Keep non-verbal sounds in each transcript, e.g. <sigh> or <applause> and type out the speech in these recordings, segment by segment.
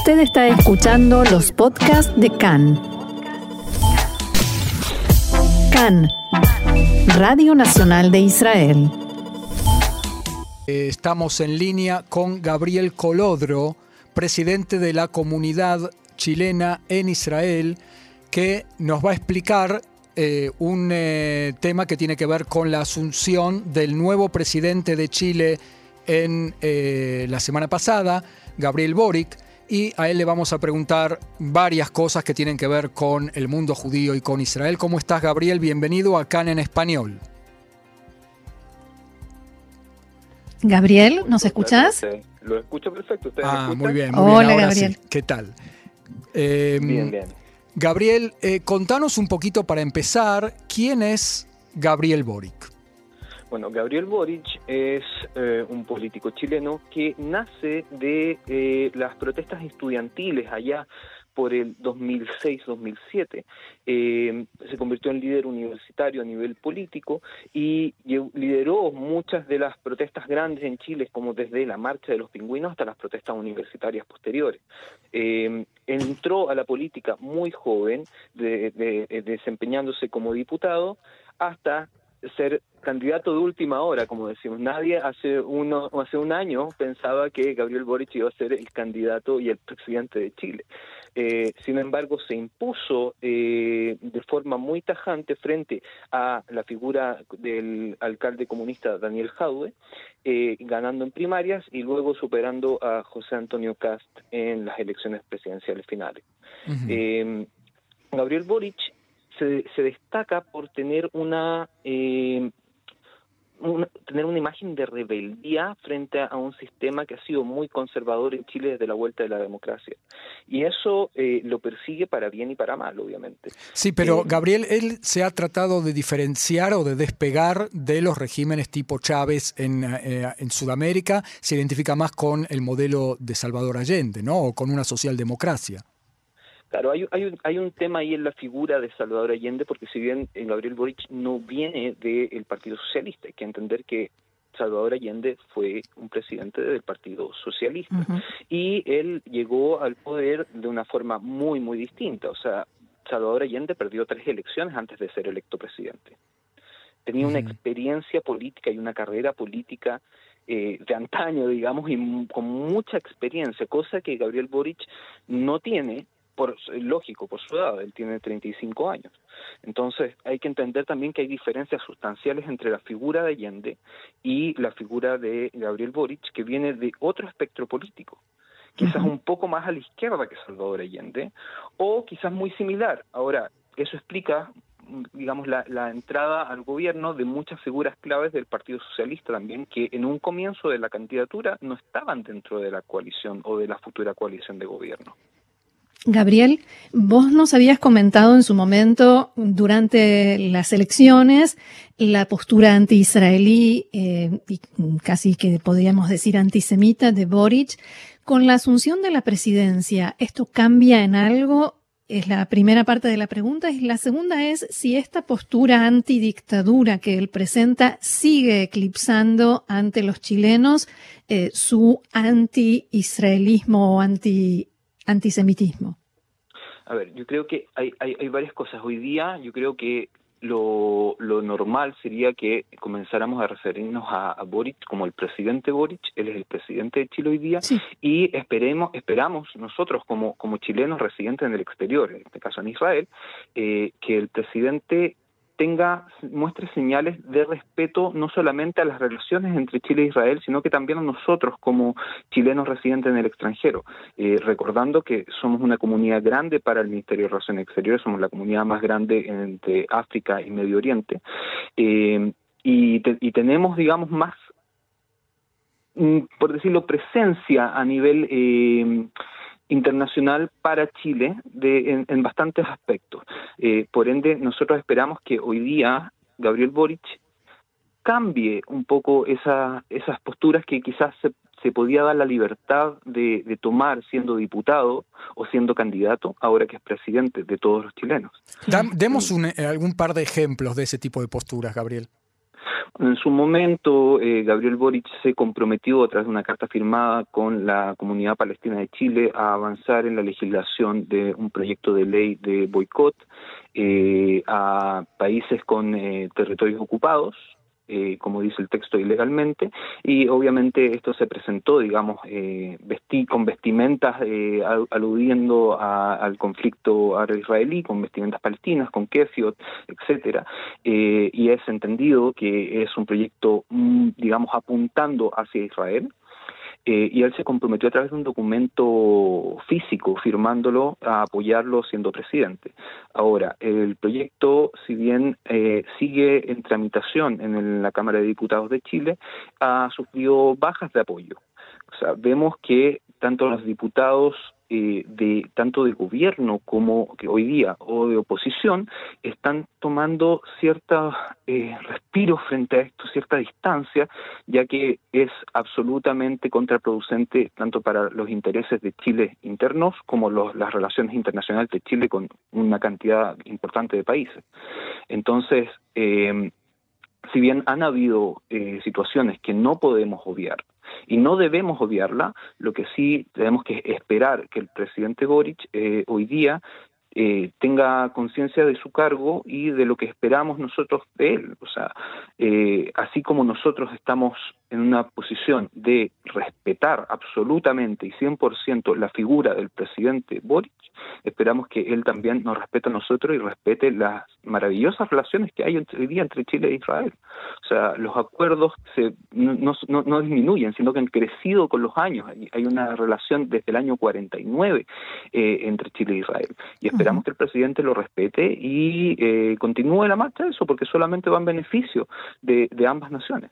Usted está escuchando los podcasts de CAN. CAN, Radio Nacional de Israel. Eh, Estamos en línea con Gabriel Colodro, presidente de la comunidad chilena en Israel, que nos va a explicar eh, un eh, tema que tiene que ver con la asunción del nuevo presidente de Chile en la semana pasada, Gabriel Boric, y a él le vamos a preguntar varias cosas que tienen que ver con el mundo judío y con Israel. ¿Cómo estás, Gabriel? Bienvenido a CAN en español. Gabriel, ¿nos escuchás? Lo escucho perfecto. ¿Ustedes me Ah, escuchan? muy bien, muy Hola, bien. Ahora Gabriel. sí. ¿Qué tal? Eh, Bien, bien. Gabriel, eh, contanos un poquito para empezar, ¿quién es Gabriel Boric? Bueno, Gabriel Boric es eh, un político chileno que nace de eh, las protestas estudiantiles allá por el 2006-2007. Eh, se convirtió en líder universitario a nivel político y lideró muchas de las protestas grandes en Chile, como desde la marcha de los pingüinos hasta las protestas universitarias posteriores. Eh, entró a la política muy joven, de- desempeñándose como diputado, hasta ser candidato de última hora, como decimos. Nadie hace uno hace un año pensaba que Gabriel Boric iba a ser el candidato y el presidente de Chile. Eh, sin embargo, se impuso eh, de forma muy tajante frente a la figura del alcalde comunista Daniel Jadwe, eh, ganando en primarias y luego superando a José Antonio Cast en las elecciones presidenciales finales. Eh, Gabriel Boric se, se destaca por tener una, eh, una- tener una imagen de rebeldía frente a un sistema que ha sido muy conservador en Chile desde la vuelta de la democracia. Y eso eh, lo persigue para bien y para mal, obviamente. Sí, pero Eh, Gabriel, él se ha tratado de diferenciar o de despegar de los regímenes tipo Chávez en, eh, en Sudamérica, se identifica más con el modelo de Salvador Allende, ¿no? O con una socialdemocracia. Claro, hay, hay, un, hay un tema ahí en la figura de Salvador Allende, porque si bien eh, Gabriel Boric no viene del Partido Socialista, hay que entender que Salvador Allende fue un presidente del Partido Socialista. Y él llegó al poder de una forma muy, muy distinta. O sea, Salvador Allende perdió tres elecciones antes de ser electo presidente. Tenía una experiencia política y una carrera política eh, de antaño, digamos, y con mucha experiencia, cosa que Gabriel Boric no tiene, por lógico, por su edad, él tiene 35 años. Entonces, hay que entender también que hay diferencias sustanciales entre la figura de Allende y la figura de Gabriel Boric, que viene de otro espectro político quizás un poco más a la izquierda que Salvador Allende, o quizás muy similar. Ahora, eso explica, digamos, la, la entrada al gobierno de muchas figuras claves del Partido Socialista también, que en un comienzo de la candidatura no estaban dentro de la coalición o de la futura coalición de gobierno. Gabriel, vos nos habías comentado en su momento, durante las elecciones, la postura anti-israelí eh, y casi que podríamos decir antisemita de Boric. Con la asunción de la presidencia, ¿esto cambia en algo? Es la primera parte de la pregunta. La segunda es si esta postura antidictadura que él presenta sigue eclipsando ante los chilenos eh, su anti-israelismo o anti antisemitismo. A ver, yo creo que hay, hay, hay varias cosas. Hoy día yo creo que lo, lo normal sería que comenzáramos a referirnos a, a Boric como el presidente Boric, él es el presidente de Chile hoy día, Sí. y esperemos, esperamos nosotros como, como chilenos residentes en el exterior, en este caso en Israel, eh, que el presidente tenga, muestre señales de respeto no solamente a las relaciones entre Chile e Israel, sino que también a nosotros como chilenos residentes en el extranjero. Eh, recordando que somos una comunidad grande para el Ministerio de Relaciones Exteriores, somos la comunidad más grande entre África y Medio Oriente, eh, y, te- y tenemos, digamos, más mm, por decirlo, presencia a nivel eh, internacional para Chile de, en, en bastantes aspectos. Eh, por ende, nosotros esperamos que hoy día Gabriel Boric cambie un poco esa, esas posturas que quizás se, se podía dar la libertad de, de tomar siendo diputado o siendo candidato, ahora que es presidente de todos los chilenos. Dam- demos un- eh, algún par de ejemplos de ese tipo de posturas, Gabriel. En su momento, eh, Gabriel Boric se comprometió a través de una carta firmada con la comunidad palestina de Chile a avanzar en la legislación de un proyecto de ley de boicot eh, a países con eh, territorios ocupados, eh, como dice el texto, ilegalmente, y obviamente esto se presentó, digamos, eh, con vestimentas eh, aludiendo al conflicto árabe-israelí, con vestimentas palestinas, con kefiot, etcétera, y es entendido que es un proyecto, mm, digamos, apuntando hacia Israel, eh, y él se comprometió a través de un documento físico, firmándolo a apoyarlo siendo presidente. Ahora, el proyecto, si bien eh, sigue en tramitación en la Cámara de Diputados de Chile, ha sufrido bajas de apoyo. O sea, vemos que tanto los diputados eh, de tanto de gobierno como hoy día o de oposición están tomando cierta eh, respiro frente a esto, cierta distancia, ya que es absolutamente contraproducente tanto para los intereses de Chile internos como las relaciones internacionales de Chile con una cantidad importante de países. Entonces, eh, si bien han habido eh, situaciones que no podemos obviar, y no debemos obviarla, lo que sí tenemos que esperar que el presidente Boric eh, hoy día eh, tenga conciencia de su cargo y de lo que esperamos nosotros de él. O sea, eh, así como nosotros estamos en una posición de respetar absolutamente y 100% la figura del presidente Boric, esperamos que él también nos respete a nosotros y respete las maravillosas relaciones que hay hoy día entre Chile e Israel. O sea, los acuerdos se, no, no, no disminuyen, sino que han crecido con los años. Hay una relación desde el año 49 eh, entre Chile e Israel. Y esperamos que el presidente lo respete y eh, continúe la marcha de eso, porque solamente va en beneficio de, de ambas naciones.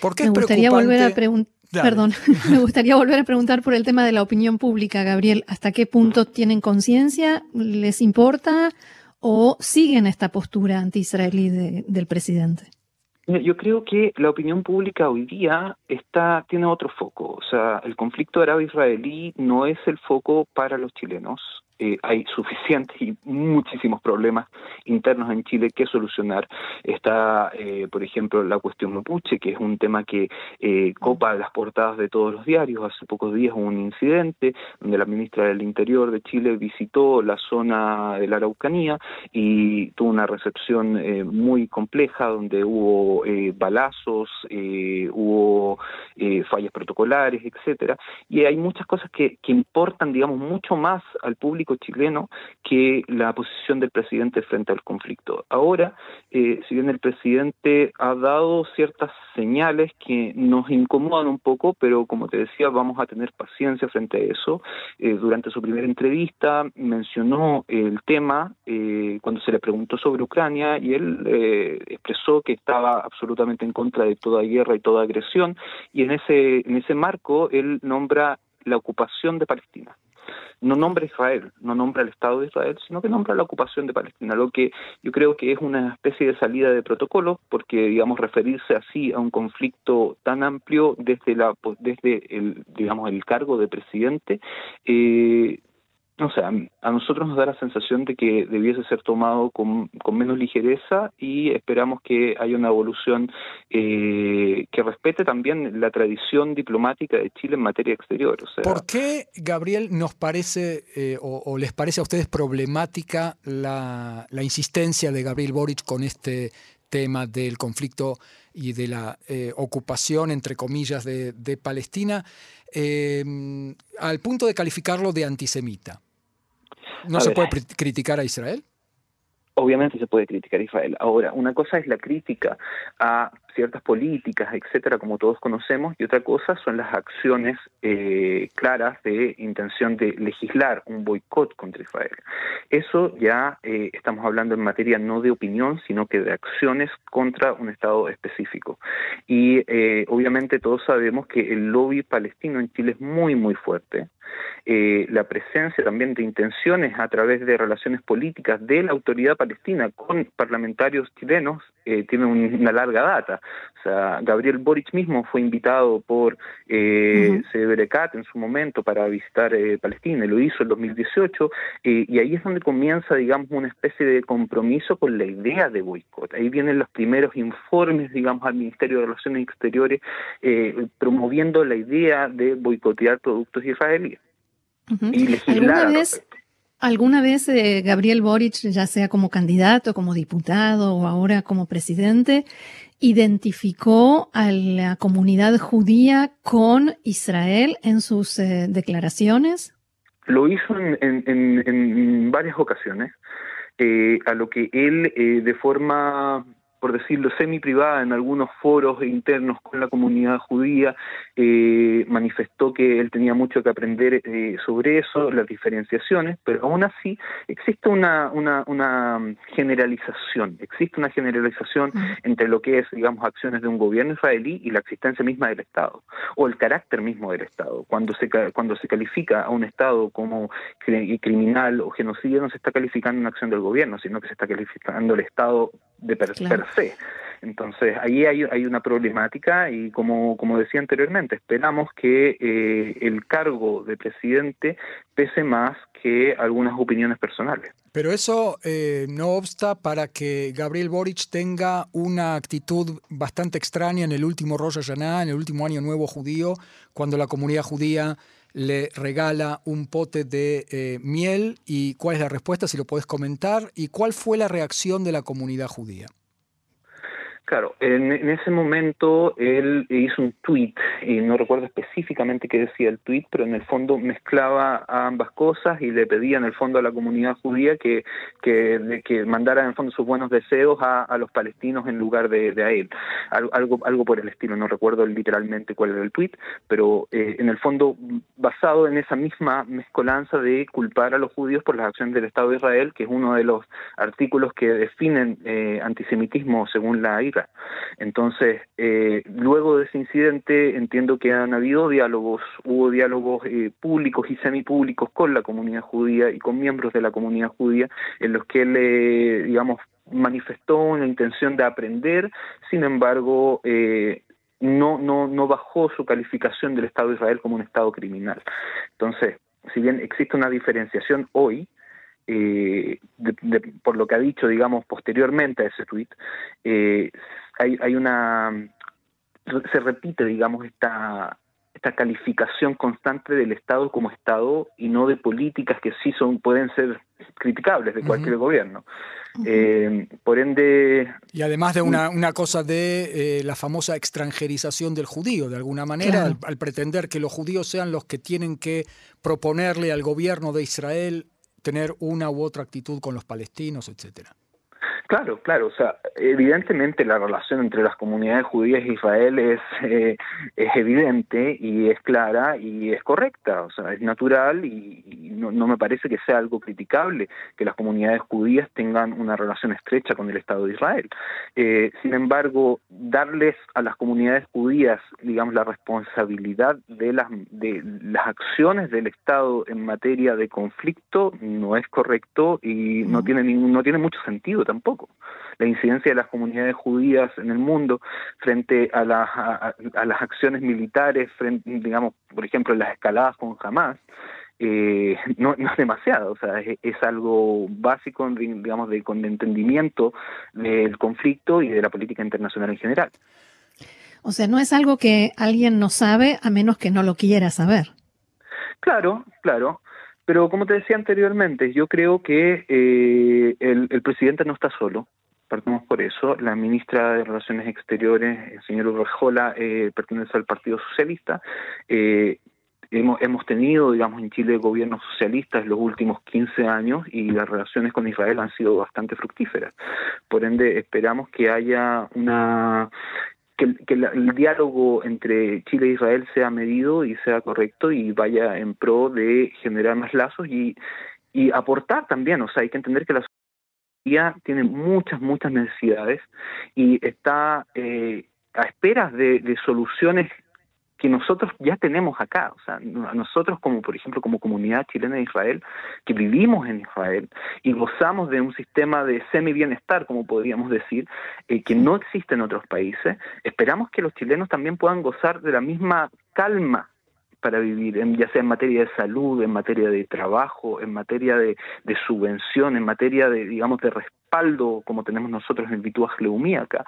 ¿Por qué me gustaría volver a preguntar. Perdón, <laughs> me gustaría volver a preguntar por el tema de la opinión pública, Gabriel. ¿Hasta qué punto tienen conciencia? ¿Les importa? ¿O siguen esta postura anti-israelí del presidente? Yo creo que la opinión pública hoy día está tiene otro foco. O sea, el conflicto árabe-israelí no es el foco para los chilenos. Eh, hay suficientes y muchísimos problemas internos en Chile que solucionar. Está, eh, por ejemplo, la cuestión mapuche, que es un tema que eh, copa las portadas de todos los diarios. Hace pocos días hubo un incidente donde la ministra del Interior de Chile visitó la zona de la Araucanía y tuvo una recepción muy compleja donde hubo balazos, hubo fallas protocolares, etcétera. Y hay muchas cosas que, que importan, digamos, mucho más al público chileno que la posición del presidente frente al conflicto. Ahora, eh, si bien el presidente ha dado ciertas señales que nos incomodan un poco, pero como te decía, vamos a tener paciencia frente a eso. Eh, durante su primera entrevista mencionó el tema eh, cuando se le preguntó sobre Ucrania y él expresó que estaba absolutamente en contra de toda guerra y toda agresión y en ese en ese marco él nombra la ocupación de Palestina no nombra Israel, no nombra el Estado de Israel, sino que nombra la ocupación de Palestina, lo que yo creo que es una especie de salida de protocolo, porque digamos referirse así a un conflicto tan amplio desde la desde el digamos el cargo de presidente eh, o sea, a nosotros nos da la sensación de que debiese ser tomado con, menos ligereza y esperamos que haya una evolución eh, que respete también la tradición diplomática de Chile en materia exterior. ¿Por qué, Gabriel, nos parece eh, o, les parece a ustedes problemática la, insistencia de Gabriel Boric con este tema del conflicto y de la eh, ocupación, entre comillas, de, de Palestina, al punto de calificarlo de antisemita? ¿No se puede criticar a Israel? Obviamente se puede criticar a Israel. Ahora, una cosa es la crítica a ciertas políticas, etcétera, como todos conocemos, y otra cosa son las acciones eh, claras de intención de legislar un boicot contra Israel. Eso ya eh, estamos hablando en materia no de opinión, sino que de acciones contra un Estado específico. Y eh, obviamente todos sabemos que el lobby palestino en Chile es muy, muy fuerte. la presencia también de intenciones a través de relaciones políticas de la autoridad palestina con parlamentarios chilenos tiene una larga data. O sea, Gabriel Boric mismo fue invitado por eh, en su momento para visitar eh, Palestina, y lo hizo en 2018, y ahí es donde comienza, digamos, una especie de compromiso con la idea de boicot. Ahí vienen los primeros informes, digamos, al Ministerio de Relaciones Exteriores promoviendo la idea de boicotear productos israelíes. Y legislar. ¿Alguna vez, ¿Alguna vez eh, Gabriel Boric, ya sea como candidato, como diputado o ahora como presidente, identificó a la comunidad judía con Israel en sus eh, declaraciones? Lo hizo en, varias ocasiones, eh, a lo que él de forma por decirlo, semi-privada en algunos foros internos con la comunidad judía, eh, manifestó que él tenía mucho que aprender eh, sobre eso, las diferenciaciones, pero aún así existe una, una, una generalización, existe una generalización entre lo que es, digamos, acciones de un gobierno israelí y la existencia misma del Estado, o el carácter mismo del Estado. Cuando se, cuando se califica a un Estado como criminal o genocidio, no se está calificando una acción del gobierno, sino que se está calificando el Estado de per, se. Entonces, ahí hay, hay, una problemática y como, como decía anteriormente, esperamos que eh, el cargo de presidente pese más que algunas opiniones personales. Pero eso eh, no obsta para que Gabriel Boric tenga una actitud bastante extraña en el último Rosh Hashanah, en el último año nuevo judío, cuando la comunidad judía le regala un pote de eh, miel y cuál es la respuesta, si lo puedes comentar, y cuál fue la reacción de la comunidad judía. Claro, en, ese momento él hizo un tweet, y no recuerdo específicamente qué decía el tweet, pero en el fondo mezclaba ambas cosas y le pedía en el fondo a la comunidad judía que, que, mandara en el fondo sus buenos deseos a, los palestinos en lugar de, a él. Algo, algo por el estilo, no recuerdo literalmente cuál era el tweet, pero eh, en el fondo basado en esa misma mezcolanza de culpar a los judíos por las acciones del Estado de Israel, que es uno de los artículos que definen eh, antisemitismo según la IRA entonces, eh, luego de ese incidente entiendo que han habido diálogos, hubo diálogos eh, públicos y semipúblicos con la comunidad judía y con miembros de la comunidad judía en los que él, digamos, manifestó una intención de aprender, sin embargo, eh, no, no, no bajó su calificación del Estado de Israel como un Estado criminal. Entonces, si bien existe una diferenciación hoy, eh, por lo que ha dicho, digamos, posteriormente a ese tuit, eh, hay, hay una, se repite, digamos, esta, esta calificación constante del Estado como Estado y no de políticas que sí son pueden ser criticables de cualquier gobierno. Eh, por ende... Y además de una, una cosa de la famosa extranjerización del judío, de alguna manera, al, pretender que los judíos sean los que tienen que proponerle al gobierno de Israel tener una u otra actitud con los palestinos, etcétera. Claro, claro, o sea, evidentemente la relación entre las comunidades judías e Israel es, eh, es evidente y es clara y es correcta, o sea, es natural y, no, no, me parece que sea algo criticable que las comunidades judías tengan una relación estrecha con el Estado de Israel. Eh, sin embargo, darles a las comunidades judías, digamos, la responsabilidad de las, de las acciones del Estado en materia de conflicto no es correcto y no tiene, ningún, no tiene mucho sentido tampoco. La incidencia de las comunidades judías en el mundo frente a, las acciones militares, digamos, por ejemplo, las escaladas con Hamas, eh, no, es demasiado, o sea, es, algo básico, digamos, de, con entendimiento del conflicto y de la política internacional en general. O sea, no es algo que alguien no sabe a menos que no lo quiera saber. Claro, claro. Pero como te decía anteriormente, yo creo que eh, el, presidente no está solo, partimos por eso. La ministra de Relaciones Exteriores, el señor Urrejola, eh, pertenece al Partido Socialista. Eh, hemos, hemos tenido, digamos, en Chile gobiernos socialistas los últimos 15 años y las relaciones con Israel han sido bastante fructíferas. Por ende, esperamos que haya una que, el, diálogo entre Chile e Israel sea medido y sea correcto y vaya en pro de generar más lazos y, y aportar también, o sea, hay que entender que la sociedad tiene muchas, muchas necesidades y está eh, a esperas de, soluciones que nosotros ya tenemos acá. O sea, nosotros como, por ejemplo, como comunidad chilena de Israel, que vivimos en Israel y gozamos de un sistema de semi-bienestar, como podríamos decir, eh, que no existe en otros países, esperamos que los chilenos también puedan gozar de la misma calma para vivir, en, ya sea en materia de salud, en materia de trabajo, en materia de, subvención, en materia de, digamos, de respaldo, como tenemos nosotros en el Bituaj acá,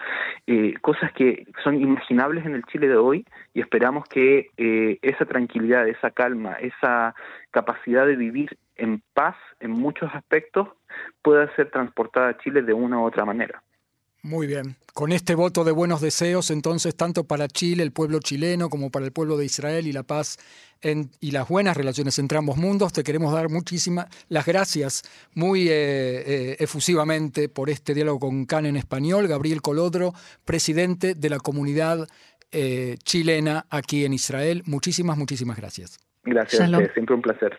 eh, cosas que son imaginables en el Chile de hoy y esperamos que eh, esa tranquilidad, esa calma, esa capacidad de vivir en paz en muchos aspectos pueda ser transportada a Chile de una u otra manera. Muy bien. Con este voto de buenos deseos, entonces, tanto para Chile, el pueblo chileno, como para el pueblo de Israel y la paz y las buenas relaciones entre ambos mundos, te queremos dar muchísimas las gracias muy eh, eh, efusivamente por este diálogo con CAN en español. Gabriel Colodro, presidente de la comunidad eh, chilena aquí en Israel. Muchísimas, muchísimas gracias. Gracias, siempre un placer.